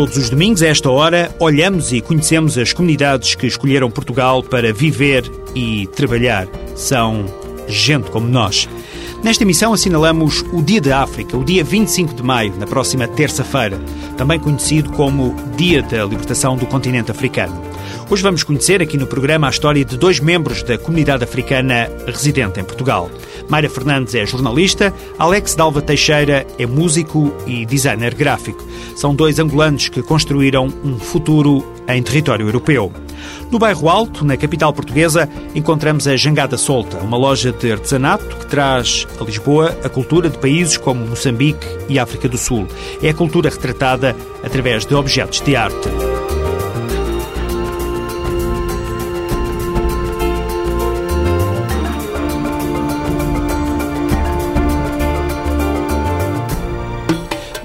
Todos os domingos, a esta hora, olhamos e conhecemos as comunidades que escolheram Portugal para viver e trabalhar. São gente como nós. Nesta emissão assinalamos o Dia da África, o dia 25 de maio, na próxima terça-feira, também conhecido como Dia da Libertação do Continente Africano. Hoje vamos conhecer aqui no programa a história de dois membros da comunidade africana residente em Portugal. Mayra Fernandes é jornalista, Alex Dalva Teixeira é músico e designer gráfico. São dois angolanos que construíram um futuro em território europeu. No bairro Alto, na capital portuguesa, encontramos a Jangada Solta, uma loja de artesanato que traz a Lisboa a cultura de países como Moçambique e África do Sul. É a cultura retratada através de objetos de arte.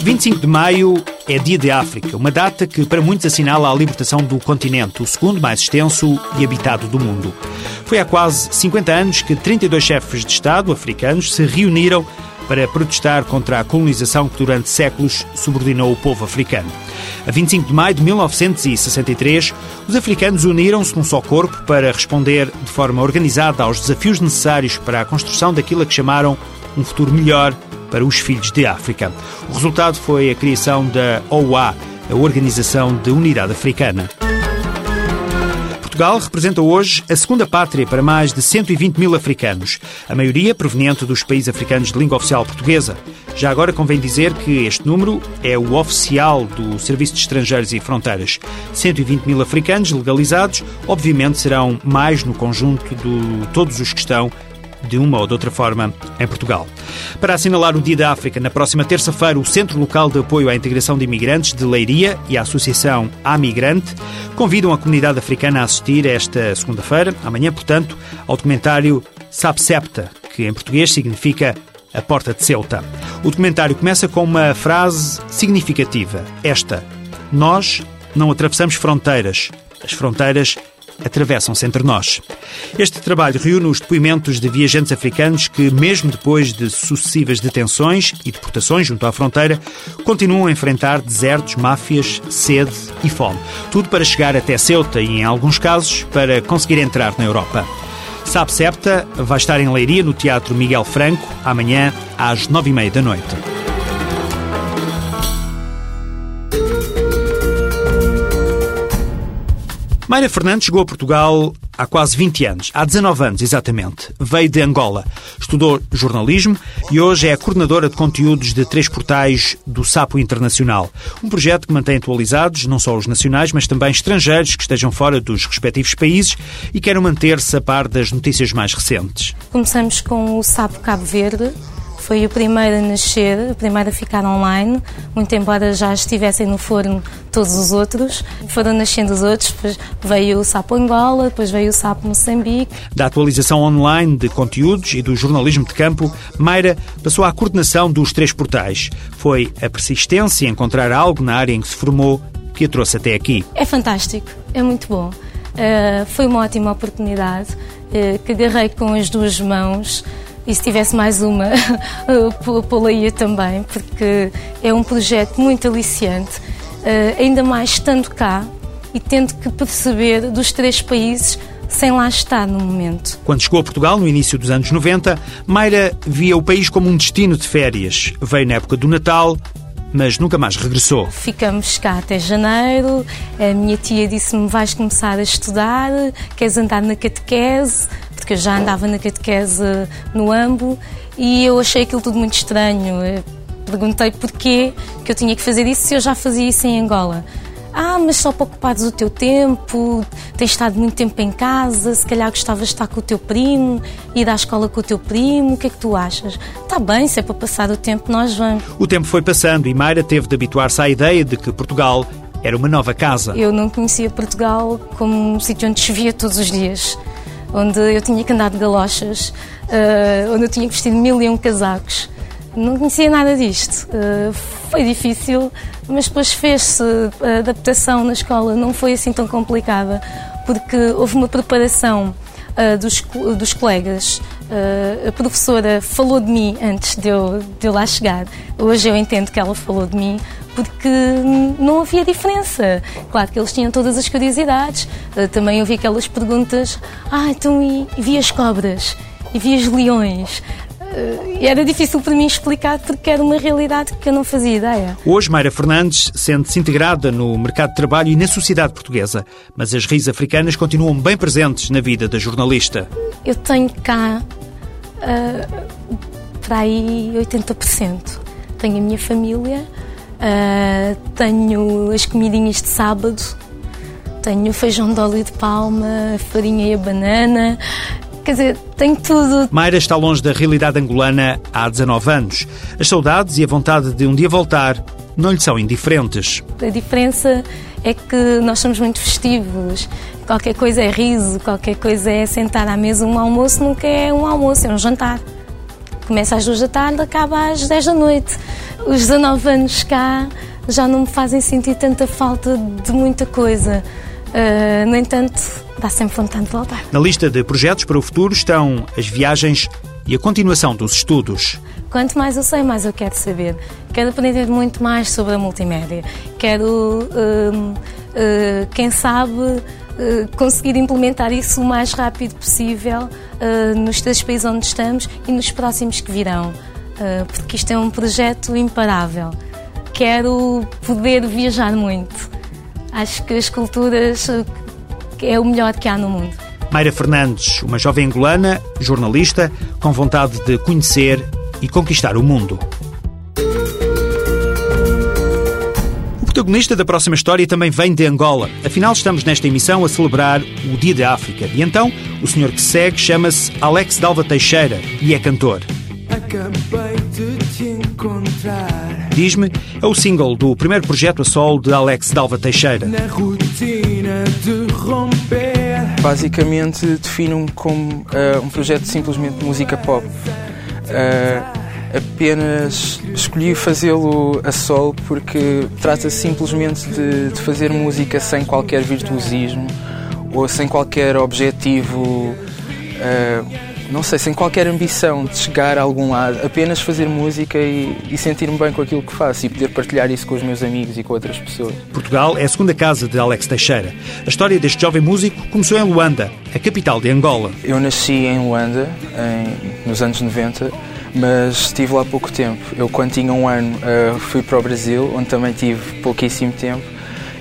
25 de maio é Dia de África, uma data que para muitos assinala a libertação do continente, o segundo mais extenso e habitado do mundo. Foi há quase 50 anos que 32 chefes de Estado africanos se reuniram para protestar contra a colonização que durante séculos subordinou o povo africano. A 25 de maio de 1963, os africanos uniram-se num só corpo para responder de forma organizada aos desafios necessários para a construção daquilo que chamaram um futuro melhor para os filhos de África. O resultado foi a criação da OUA, a Organização de Unidade Africana. Portugal representa hoje a segunda pátria para mais de 120 mil africanos, a maioria proveniente dos países africanos de língua oficial portuguesa. Já agora convém dizer que este número é o oficial do Serviço de Estrangeiros e Fronteiras. 120 mil africanos legalizados, obviamente serão mais no conjunto de todos os que estão de uma ou de outra forma, em Portugal. Para assinalar o Dia da África, na próxima terça-feira, o Centro Local de Apoio à Integração de Imigrantes de Leiria e a Associação A Migrante convidam a comunidade africana a assistir esta segunda-feira, amanhã, portanto, ao documentário Sapsepta, que em português significa a Porta de Ceuta. O documentário começa com uma frase significativa. Esta: Nós não atravessamos fronteiras. As fronteiras atravessam-se entre nós. Este trabalho reúne os depoimentos de viajantes africanos que, mesmo depois de sucessivas detenções e deportações junto à fronteira, continuam a enfrentar desertos, máfias, sede e fome. Tudo para chegar até Ceuta e, em alguns casos, para conseguir entrar na Europa. Sabe Septa vai estar em Leiria, no Teatro Miguel Franco, amanhã às nove e meia da noite. Mayra Fernandes chegou a Portugal há quase 20 anos, há 19 anos exatamente. Veio de Angola, estudou jornalismo e hoje é a coordenadora de conteúdos de três portais do Sapo Internacional. Um projeto que mantém atualizados não só os nacionais, mas também estrangeiros que estejam fora dos respectivos países e querem manter-se a par das notícias mais recentes. Começamos com o Sapo Cabo Verde foi o primeiro a nascer, o primeiro a ficar online, muito embora já estivessem no forno todos os outros. Foram nascendo os outros, depois veio o Sapo Angola, depois veio o Sapo Moçambique. Da atualização online de conteúdos e do jornalismo de campo, Mayra passou à coordenação dos três portais. Foi a persistência em encontrar algo na área em que se formou que a trouxe até aqui. É fantástico, é muito bom. Uh, foi uma ótima oportunidade uh, que agarrei com as duas mãos e se tivesse mais uma, pô-la-ia também, porque é um projeto muito aliciante, uh, ainda mais estando cá e tendo que perceber dos três países sem lá estar no momento. Quando chegou a Portugal, no início dos anos 90, Mayra via o país como um destino de férias. Veio na época do Natal, mas nunca mais regressou. Ficamos cá até janeiro. A minha tia disse-me: vais começar a estudar, queres andar na catequese porque eu já andava na catequese no AMBO e eu achei aquilo tudo muito estranho. Eu perguntei porquê que eu tinha que fazer isso se eu já fazia isso em Angola. Ah, mas só para ocupares o teu tempo, tens estado muito tempo em casa, se calhar gostavas de estar com o teu primo, ir à escola com o teu primo, o que é que tu achas? Está bem, se é para passar o tempo, nós vamos. O tempo foi passando e Mayra teve de habituar-se à ideia de que Portugal era uma nova casa. Eu não conhecia Portugal como um sítio onde chovia todos os dias. onde eu tinha que andar de galochas, uh, onde eu tinha que vestir mil e um casacos. Não conhecia nada disto. Uh, foi difícil, mas depois fez-se. A adaptação na escola não foi assim tão complicada, porque houve uma preparação uh, dos, dos colegas. A professora falou de mim antes de eu, de eu lá chegar. Hoje eu entendo que ela falou de mim porque não havia diferença. Claro que eles tinham todas as curiosidades. Também ouvi aquelas perguntas: ah, então e, e vi as cobras? E vi os leões? E era difícil para mim explicar porque era uma realidade que eu não fazia ideia. Hoje, Mayra Fernandes sente-se integrada no mercado de trabalho e na sociedade portuguesa, mas as raízes africanas continuam bem presentes na vida da jornalista. Eu tenho cá uh, para aí 80%. Tenho a minha família, uh, tenho as comidinhas de sábado, tenho feijão de óleo de palma, a farinha e a banana, Quer dizer, tem tudo. Mayra está longe da realidade angolana há 19 anos. As saudades e a vontade de um dia voltar não lhe são indiferentes. A diferença é que nós somos muito festivos. Qualquer coisa é riso, qualquer coisa é sentar à mesa. Um almoço nunca é um almoço, é um jantar. Começa às duas da tarde, acaba às 10 da noite. Os 19 anos cá já não me fazem sentir tanta falta de muita coisa. Uh, no entanto, dá sempre vontade de voltar. Na lista de projetos para o futuro estão as viagens e a continuação dos estudos. Quanto mais eu sei, mais eu quero saber. Quero aprender muito mais sobre a multimédia. Quero, uh, uh, quem sabe, conseguir implementar isso o mais rápido possível nos três países onde estamos e nos próximos que virão. porque isto é um projeto imparável. Quero poder viajar muito Acho que as culturas é o melhor que há no mundo. Mayra Fernandes, uma jovem angolana, jornalista, com vontade de conhecer e conquistar o mundo. O protagonista da próxima história também vem de Angola. Afinal, estamos nesta emissão a celebrar o Dia da África. E então, o senhor que segue chama-se Alex Dalva Teixeira e é cantor. Acabei de te encontrar. Diz-me é o single do primeiro projeto a solo de Alex Dalva Teixeira. Na rotina de romper. Basicamente defino-me como uh, um projeto simplesmente de música pop. Uh, apenas escolhi fazê-lo a solo porque trata-se simplesmente de, de, fazer música sem qualquer virtuosismo ou sem qualquer objetivo. Uh, não sei, sem qualquer ambição de chegar a algum lado, apenas fazer música e, e sentir-me bem com aquilo que faço e poder partilhar isso com os meus amigos e com outras pessoas. Portugal é a segunda casa de Alex Teixeira. A história deste jovem músico começou em Luanda, a capital de Angola. Eu nasci em Luanda em, nos anos 90, mas estive lá pouco tempo. Eu, quando tinha um ano, uh, fui para o Brasil, onde também tive pouquíssimo tempo,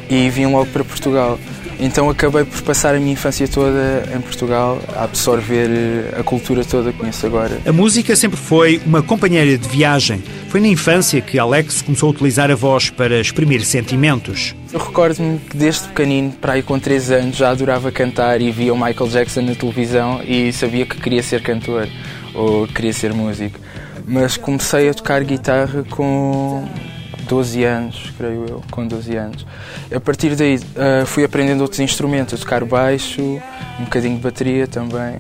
e vim logo para Portugal. Então acabei por passar a minha infância toda em Portugal, a absorver a cultura toda que conheço agora. A música sempre foi uma companheira de viagem. Foi na infância que Alex começou a utilizar a voz para exprimir sentimentos. Eu recordo-me que desde pequenino, para aí com 3 anos, já adorava cantar e via o Michael Jackson na televisão e sabia que queria ser cantor ou queria ser músico. Mas comecei a tocar guitarra com 12 anos, creio eu, com 12 anos. A partir daí uh, fui aprendendo outros instrumentos, a tocar baixo, um bocadinho de bateria também.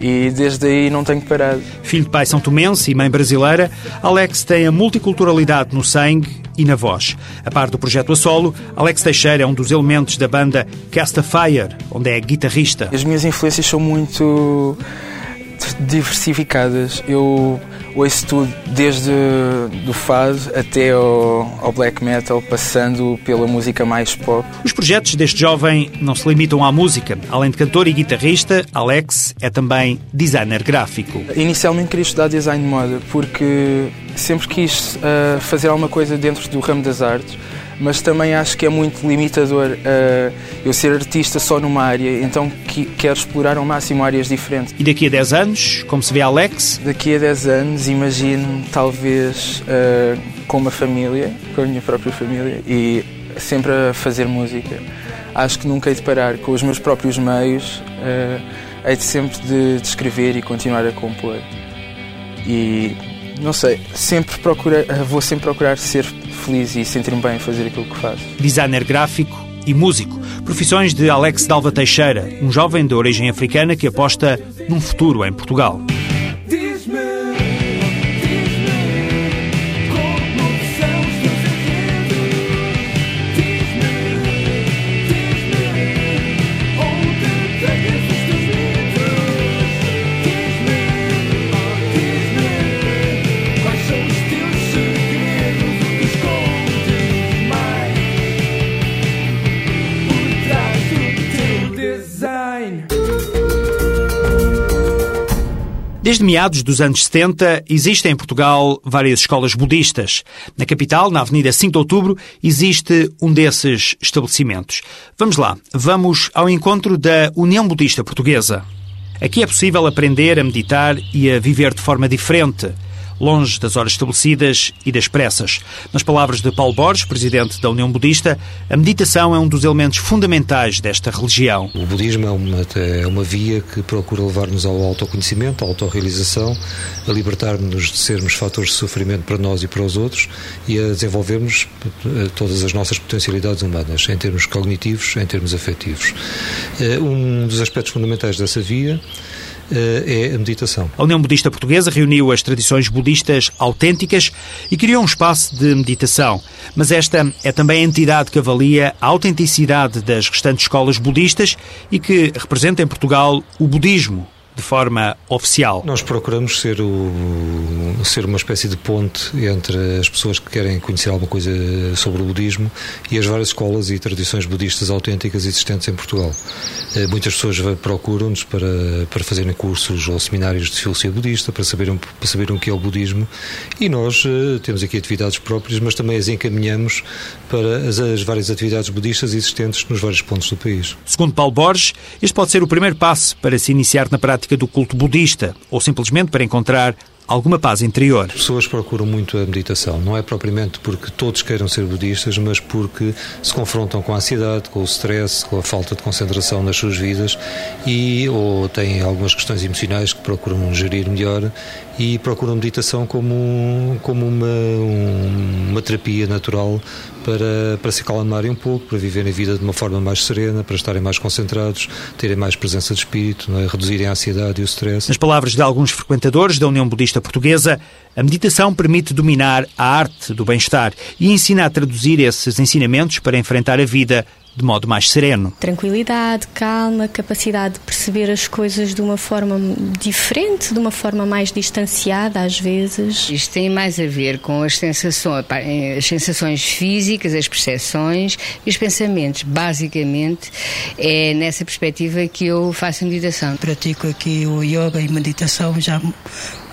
E desde aí não tenho parado. Filho de pai são tomense e mãe brasileira, Alex tem a multiculturalidade no sangue e na voz. A par do projeto a solo, Alex Teixeira é um dos elementos da banda Cast a Fire, onde é guitarrista. As minhas influências são muito diversificadas. Eu ouço tudo, desde do fado até ao, ao, black metal, passando pela música mais pop. Os projetos deste jovem não se limitam à música. Além de cantor e guitarrista, Alex é também designer gráfico. Inicialmente queria estudar design de moda porque sempre quis uh, fazer alguma coisa dentro do ramo das artes mas também acho que é muito limitador uh, eu ser artista só numa área, então que, quero explorar ao máximo áreas diferentes. E daqui a 10 anos, como se vê Alex? Daqui a 10 anos, imagino talvez uh, com uma família, com a minha própria família, e sempre a fazer música. Acho que nunca hei de parar com os meus próprios meios, uh, hei de sempre de, de escrever e continuar a compor. E não sei, sempre procura, vou sempre procurar ser feliz e sentir-me bem fazer aquilo que faço. Designer gráfico e músico. Profissões de Alex Dalva Teixeira, um jovem de origem africana que aposta num futuro em Portugal. Desde meados dos anos 70, existem em Portugal várias escolas budistas. Na capital, na Avenida 5 de Outubro, existe um desses estabelecimentos. Vamos lá, vamos ao encontro da União Budista Portuguesa. Aqui é possível aprender a meditar e a viver de forma diferente longe das horas estabelecidas e das pressas. Nas palavras de Paulo Borges, presidente da União Budista, a meditação é um dos elementos fundamentais desta religião. O budismo é uma, é uma via que procura levar-nos ao autoconhecimento, à autorrealização, a libertar-nos de sermos fatores de sofrimento para nós e para os outros e a desenvolvermos eh, todas as nossas potencialidades humanas, em termos cognitivos, em termos afetivos. Eh, um dos aspectos fundamentais dessa via é a meditação. A União Budista Portuguesa reuniu as tradições budistas autênticas e criou um espaço de meditação. Mas esta é também a entidade que avalia a autenticidade das restantes escolas budistas e que representa em Portugal o budismo de forma oficial. Nós procuramos ser, o, ser uma espécie de ponte entre as pessoas que querem conhecer alguma coisa sobre o budismo e as várias escolas e tradições budistas autênticas existentes em Portugal. Eh, muitas pessoas procuram-nos para, para fazerem cursos ou seminários de filosofia budista, para saberem, para saberem o que é o budismo e nós eh, temos aqui atividades próprias, mas também as encaminhamos para as, as várias atividades budistas existentes nos vários pontos do país. Segundo Paulo Borges, este pode ser o primeiro passo para se iniciar na prática prática do culto budista ou simplesmente para encontrar alguma paz interior. As pessoas procuram muito a meditação, não é propriamente porque todos queiram ser budistas, mas porque se confrontam com a ansiedade, com o stress, com a falta de concentração nas suas vidas e ou têm algumas questões emocionais que procuram gerir melhor e procuram meditação como, como uma, uma terapia natural para, para se acalmarem um pouco, para viverem a vida de uma forma mais serena, para estarem mais concentrados, terem mais presença de espírito, é? reduzirem a ansiedade e o stress. Nas palavras de alguns frequentadores da União Budista Portuguesa, a meditação permite dominar a arte do bem-estar e ensina a traduzir esses ensinamentos para enfrentar a vida de modo mais sereno. Tranquilidade, calma, capacidade de perceber as coisas de uma forma diferente, de uma forma mais distanciada às vezes. Isto tem mais a ver com as sensações, as sensações físicas, as percepções e os pensamentos. Basicamente é nessa perspectiva que eu faço meditação. Pratico aqui o yoga e meditação já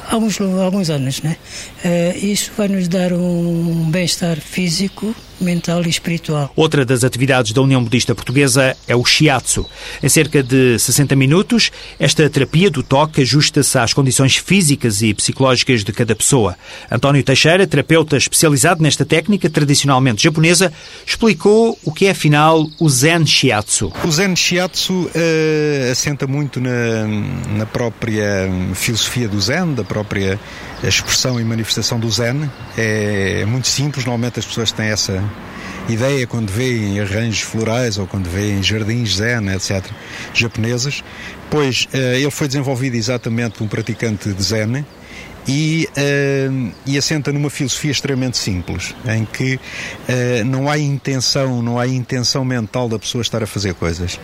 há alguns, alguns anos, né? Uh, isso vai nos dar um bem-estar físico, mental e espiritual. Outra das atividades da União Budista Portuguesa é o shiatsu. Em cerca de 60 minutos, esta terapia do toque ajusta-se às condições físicas e psicológicas de cada pessoa. António Teixeira, terapeuta especializado nesta técnica tradicionalmente japonesa, explicou o que é afinal o Zen Shiatsu. O Zen Shiatsu uh, assenta muito na, na própria filosofia do Zen, da própria expressão e manifestação do Zen. É, é muito simples, normalmente as pessoas têm essa ideia quando veem arranjos florais ou quando veem jardins zen, etc., japoneses, pois uh, ele foi desenvolvido exatamente por um praticante de zen e, uh, e assenta numa filosofia extremamente simples, em que uh, não há intenção, não há intenção mental da pessoa estar a fazer coisas.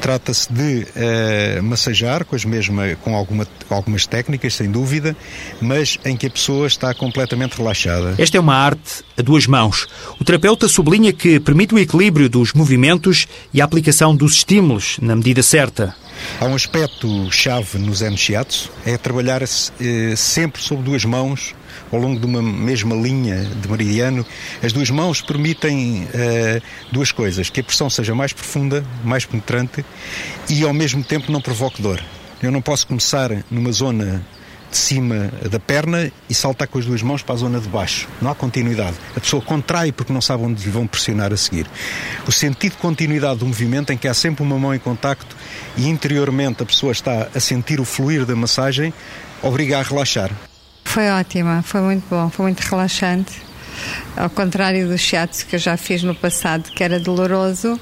Trata-se de uh, massajar com, as mesma, com alguma, algumas técnicas, sem dúvida, mas em que a pessoa está completamente relaxada. Esta é uma arte a duas mãos. O terapeuta sublinha que permite o equilíbrio dos movimentos e a aplicação dos estímulos na medida certa. Há um aspecto chave no Zen é trabalhar eh, sempre sob duas mãos, ao longo de uma mesma linha de meridiano. As duas mãos permitem eh, duas coisas: que a pressão seja mais profunda, mais penetrante e ao mesmo tempo não provoque dor. Eu não posso começar numa zona de cima da perna e saltar com as duas mãos para a zona de baixo. Não há continuidade. A pessoa contrai porque não sabe onde lhe vão pressionar a seguir. O sentido de continuidade do movimento em que há sempre uma mão em contacto e interiormente a pessoa está a sentir o fluir da massagem obriga a relaxar. Foi ótima, foi muito bom, foi muito relaxante. Ao contrário do shiatsu que eu já fiz no passado, que era doloroso,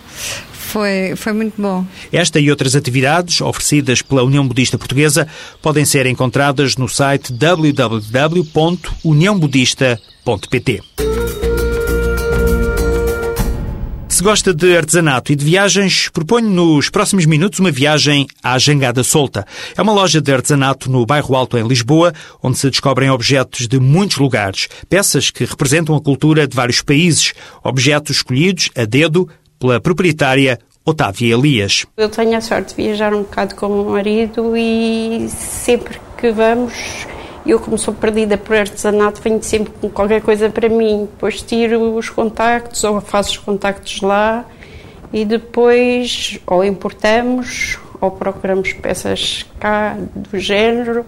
Foi, foi muito bom. Esta e outras atividades oferecidas pela União Budista Portuguesa podem ser encontradas no site www.uniãobudista.pt. Se gosta de artesanato e de viagens, proponho nos próximos minutos uma viagem à Jangada Solta. É uma loja de artesanato no bairro Alto, em Lisboa, onde se descobrem objetos de muitos lugares, peças que representam a cultura de vários países, objetos escolhidos a dedo pela proprietária Otávia Elias. Eu tenho a sorte de viajar um bocado com o meu marido e sempre que vamos eu, como sou perdida por artesanato, venho sempre com qualquer coisa para mim. Depois tiro os contactos ou faço os contactos lá e depois ou importamos ou procuramos peças cá do género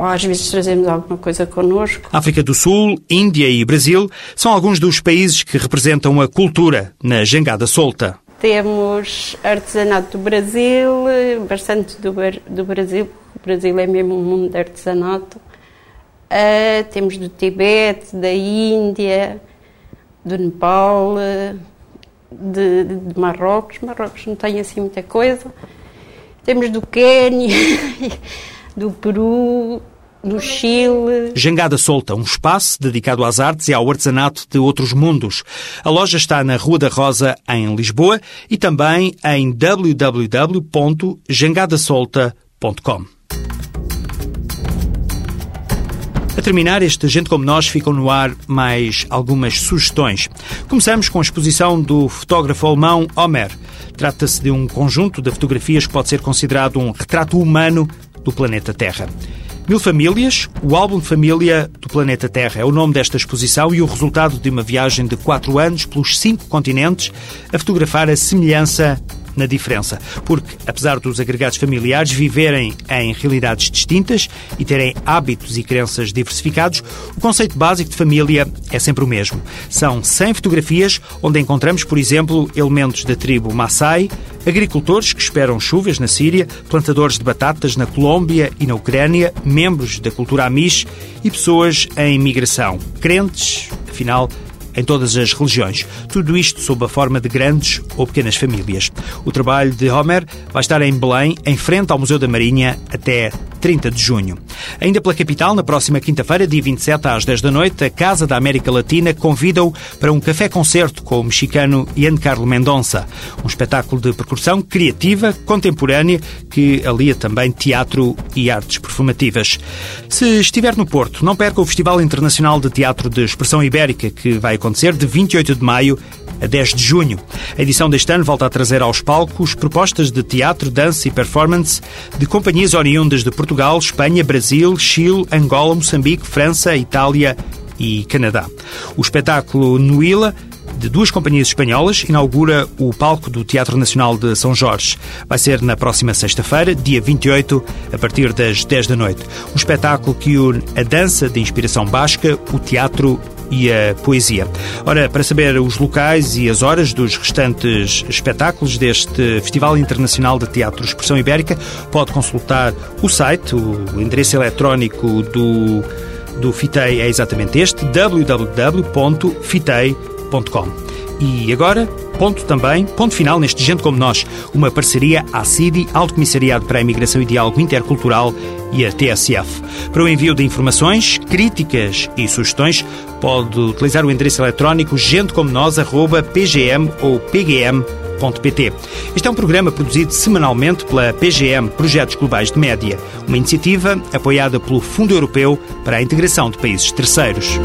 ou às vezes trazemos alguma coisa connosco. África do Sul, Índia e Brasil são alguns dos países que representam a cultura na jangada solta. Temos artesanato do Brasil, bastante do, do Brasil, o Brasil é mesmo um mundo de artesanato. Uh, temos do Tibete, da Índia, do Nepal, de, de, de, Marrocos. Marrocos não tem assim muita coisa. Temos do Quênia, do Peru, no Chile. Jangada Solta, um espaço dedicado às artes e ao artesanato de outros mundos. A loja está na Rua da Rosa, em Lisboa, e também em www.jangadasolta.com. A terminar, este Gente Como Nós ficam no ar mais algumas sugestões. Começamos com a exposição do fotógrafo alemão Homer. Trata-se de um conjunto de fotografias que pode ser considerado um retrato humano do planeta Terra. Mil Famílias, o álbum de família do planeta Terra. É o nome desta exposição e o resultado de uma viagem de quatro anos pelos cinco continentes a fotografar a semelhança na diferença. Porque, apesar dos agregados familiares viverem em realidades distintas e terem hábitos e crenças diversificados, o conceito básico de família é sempre o mesmo. São 100 fotografias onde encontramos, por exemplo, elementos da tribo Maasai, agricultores que esperam chuvas na Síria, plantadores de batatas na Colômbia e na Ucrânia, membros da cultura Amish e pessoas em migração. Crentes, afinal, em todas as religiões. Tudo isto sob a forma de grandes ou pequenas famílias. O trabalho de Homer vai estar em Belém, em frente ao Museu da Marinha, até 30 de junho. Ainda pela capital, na próxima quinta-feira, dia 27 às 10 da noite, a Casa da América Latina convida-o para um café-concerto com o mexicano Giancarlo Mendonça. Um espetáculo de percussão criativa, contemporânea, que alia também teatro e artes performativas. Se estiver no Porto, não perca o Festival Internacional de Teatro de Expressão Ibérica, que vai acontecer de 28 de maio a 10 de junho. A edição deste ano volta a trazer aos palcos propostas de teatro, dança e performance de companhias oriundas de Portugal, Espanha, Brasil, Chile, Angola, Moçambique, França, Itália e Canadá. O espetáculo Nuila de duas companhias espanholas, inaugura o palco do Teatro Nacional de São Jorge. Vai ser na próxima sexta-feira, dia 28, a partir das 10 da noite. Um espetáculo que une a dança de inspiração basca, o teatro e a poesia. Ora, para saber os locais e as horas dos restantes espetáculos deste Festival Internacional de Teatro Expressão Ibérica, pode consultar o site, o endereço eletrónico do, do FITEI é exatamente este, www.fitei.com. E agora, ponto também, ponto final neste Gente Como Nós, uma parceria à CIDI, Alto Comissariado para a Imigração e Diálogo Intercultural e a TSF. Para o envio de informações, críticas e sugestões, pode utilizar o endereço eletrónico gentecomonos.pgm ou pgm.pt. Este é um programa produzido semanalmente pela PGM Projetos Globais de Média, uma iniciativa apoiada pelo Fundo Europeu para a Integração de Países Terceiros.